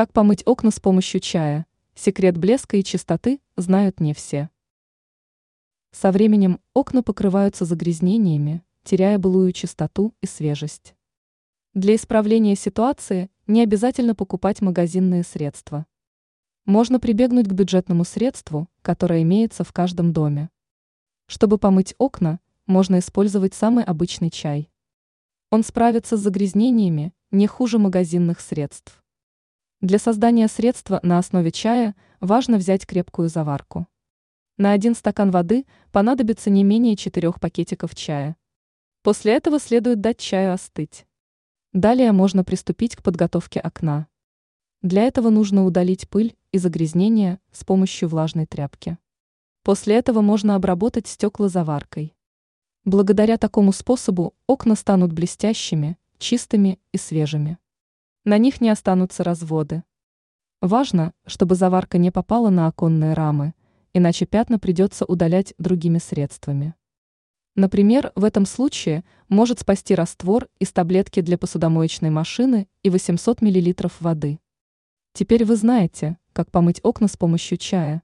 Как помыть окна с помощью чая? Секрет блеска и чистоты знают не все. Со временем окна покрываются загрязнениями, теряя былую чистоту и свежесть. Для исправления ситуации не обязательно покупать магазинные средства. Можно прибегнуть к бюджетному средству, которое имеется в каждом доме. Чтобы помыть окна, можно использовать самый обычный чай. Он справится с загрязнениями не хуже магазинных средств. Для создания средства на основе чая важно взять крепкую заварку. На один стакан воды понадобится не менее 4 пакетиков чая. После этого следует дать чаю остыть. Далее можно приступить к подготовке окна. Для этого нужно удалить пыль и загрязнения с помощью влажной тряпки. После этого можно обработать стекла заваркой. Благодаря такому способу окна станут блестящими, чистыми и свежими. На них не останутся разводы. Важно, чтобы заварка не попала на оконные рамы, иначе пятна придется удалять другими средствами. Например, в этом случае может спасти раствор из таблетки для посудомоечной машины и 800 мл воды. Теперь вы знаете, как помыть окна с помощью чая.